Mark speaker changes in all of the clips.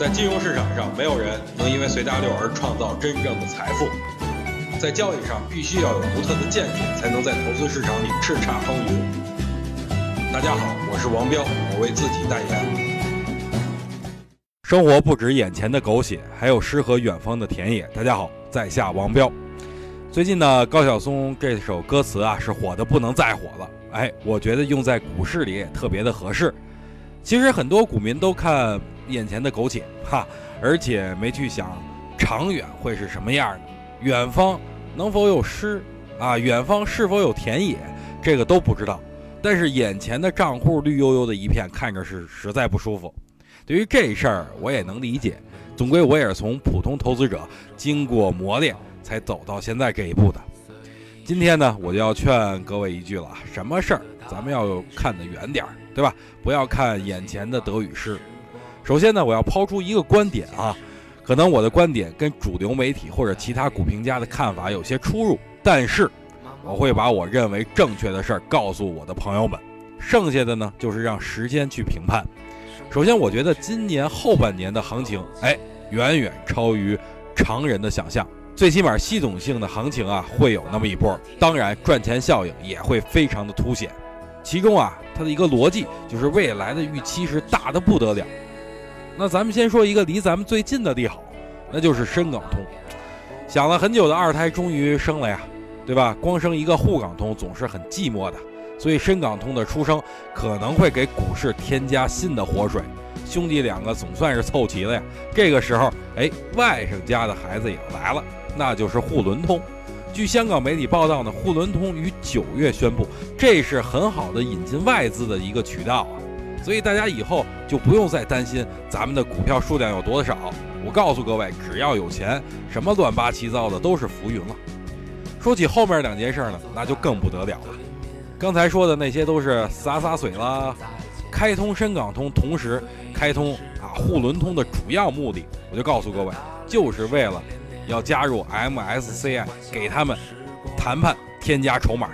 Speaker 1: 在金融市场上，没有人能因为随大流而创造真正的财富。在交易上，必须要有独特的见解，才能在投资市场里叱咤风云。大家好，我是王彪，我为自己代言。
Speaker 2: 生活不止眼前的狗血，还有诗和远方的田野。大家好，在下王彪。最近呢，高晓松这首歌词啊，是火的不能再火了。哎，我觉得用在股市里也特别的合适。其实很多股民都看眼前的苟且，哈，而且没去想长远会是什么样的，远方能否有诗啊？远方是否有田野？这个都不知道。但是眼前的账户绿油油的一片，看着是实在不舒服。对于这事儿，我也能理解。总归我也是从普通投资者经过磨练，才走到现在这一步的。今天呢，我就要劝各位一句了：什么事儿咱们要看得远点儿。对吧？不要看眼前的得与失。首先呢，我要抛出一个观点啊，可能我的观点跟主流媒体或者其他股评家的看法有些出入，但是我会把我认为正确的事儿告诉我的朋友们。剩下的呢，就是让时间去评判。首先，我觉得今年后半年的行情，哎，远远超于常人的想象。最起码系统性的行情啊，会有那么一波。当然，赚钱效应也会非常的凸显。其中啊，它的一个逻辑就是未来的预期是大的不得了。那咱们先说一个离咱们最近的利好，那就是深港通。想了很久的二胎终于生了呀，对吧？光生一个沪港通总是很寂寞的，所以深港通的出生可能会给股市添加新的活水。兄弟两个总算是凑齐了呀。这个时候，哎，外甥家的孩子也来了，那就是沪伦通。据香港媒体报道呢，沪伦通于九月宣布，这是很好的引进外资的一个渠道啊，所以大家以后就不用再担心咱们的股票数量有多少。我告诉各位，只要有钱，什么乱八七糟的都是浮云了。说起后面两件事呢，那就更不得了了。刚才说的那些都是洒洒水啦，开通深港通，同时开通啊沪伦通的主要目的，我就告诉各位，就是为了。要加入 MSCI，给他们谈判添加筹码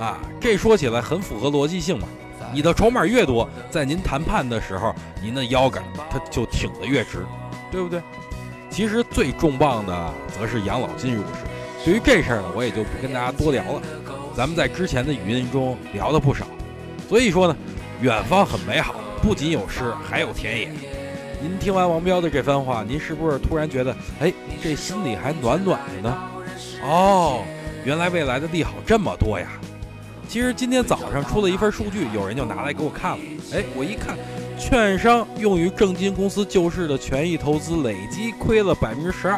Speaker 2: 啊，这说起来很符合逻辑性嘛。你的筹码越多，在您谈判的时候，您的腰杆它就挺得越直，对不对？其实最重磅的则是养老金入市。对于这事儿呢，我也就不跟大家多聊了。咱们在之前的语音中聊的不少，所以说呢，远方很美好，不仅有诗，还有田野。您听完王彪的这番话，您是不是突然觉得，哎，这心里还暖暖的呢？哦，原来未来的利好这么多呀！其实今天早上出了一份数据，有人就拿来给我看了。哎，我一看，券商用于证金公司救市的权益投资累计亏了百分之十二。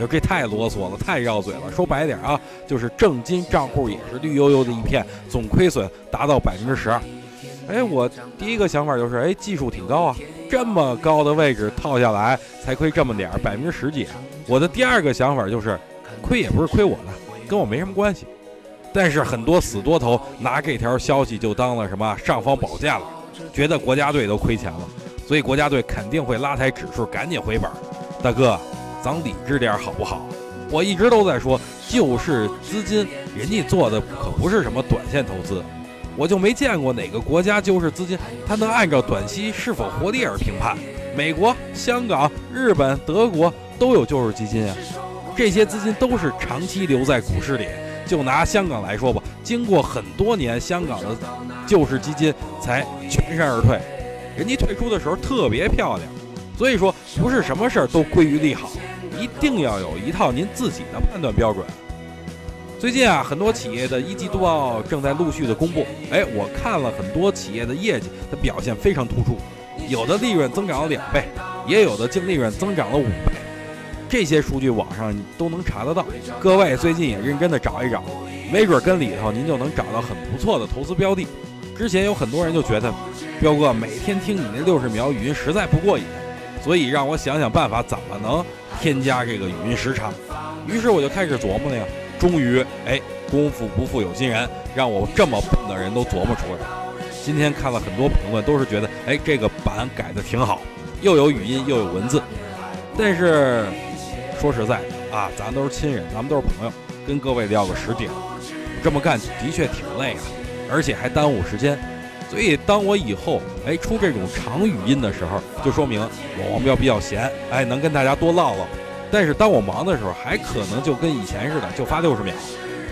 Speaker 2: 哎，这太啰嗦了，太绕嘴了。说白点啊，就是证金账户也是绿油油的一片，总亏损达到百分之十二。哎，我第一个想法就是，哎，技术挺高啊。这么高的位置套下来才亏这么点儿，百分之十几。我的第二个想法就是，亏也不是亏我的，跟我没什么关系。但是很多死多头拿这条消息就当了什么尚方宝剑了，觉得国家队都亏钱了，所以国家队肯定会拉抬指数，赶紧回本。大哥，咱理智点好不好？我一直都在说，救市资金人家做的可不是什么短线投资。我就没见过哪个国家救市资金，它能按照短期是否活力而评判。美国、香港、日本、德国都有救市基金啊，这些资金都是长期留在股市里。就拿香港来说吧，经过很多年，香港的救市基金才全身而退，人家退出的时候特别漂亮。所以说，不是什么事儿都归于利好，一定要有一套您自己的判断标准。最近啊，很多企业的一季度报正在陆续的公布。哎，我看了很多企业的业绩，它表现非常突出，有的利润增长了两倍，也有的净利润增长了五倍。这些数据网上都能查得到。各位最近也认真的找一找，没准跟里头您就能找到很不错的投资标的。之前有很多人就觉得，彪哥每天听你那六十秒语音实在不过瘾，所以让我想想办法怎么能添加这个语音时长。于是我就开始琢磨了呀。终于，哎，功夫不负有心人，让我这么笨的人都琢磨出来。今天看了很多评论，都是觉得，哎，这个版改的挺好，又有语音又有文字。但是说实在的啊，咱都是亲人，咱们都是朋友，跟各位聊个实底儿，这么干的确挺累啊，而且还耽误时间。所以当我以后哎出这种长语音的时候，就说明我王彪比较闲，哎能跟大家多唠唠。但是当我忙的时候，还可能就跟以前似的，就发六十秒，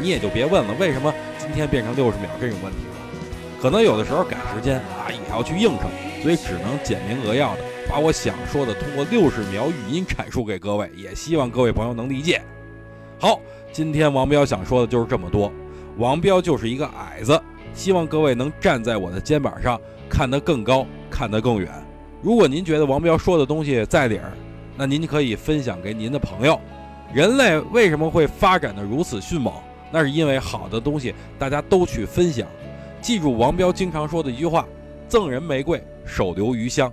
Speaker 2: 你也就别问了为什么今天变成六十秒这种问题了。可能有的时候赶时间啊也要去应酬，所以只能简明扼要的把我想说的通过六十秒语音阐述给各位，也希望各位朋友能理解。好，今天王彪想说的就是这么多。王彪就是一个矮子，希望各位能站在我的肩膀上，看得更高，看得更远。如果您觉得王彪说的东西在理儿，那您可以分享给您的朋友。人类为什么会发展的如此迅猛？那是因为好的东西大家都去分享。记住王彪经常说的一句话：“赠人玫瑰，手留余香。”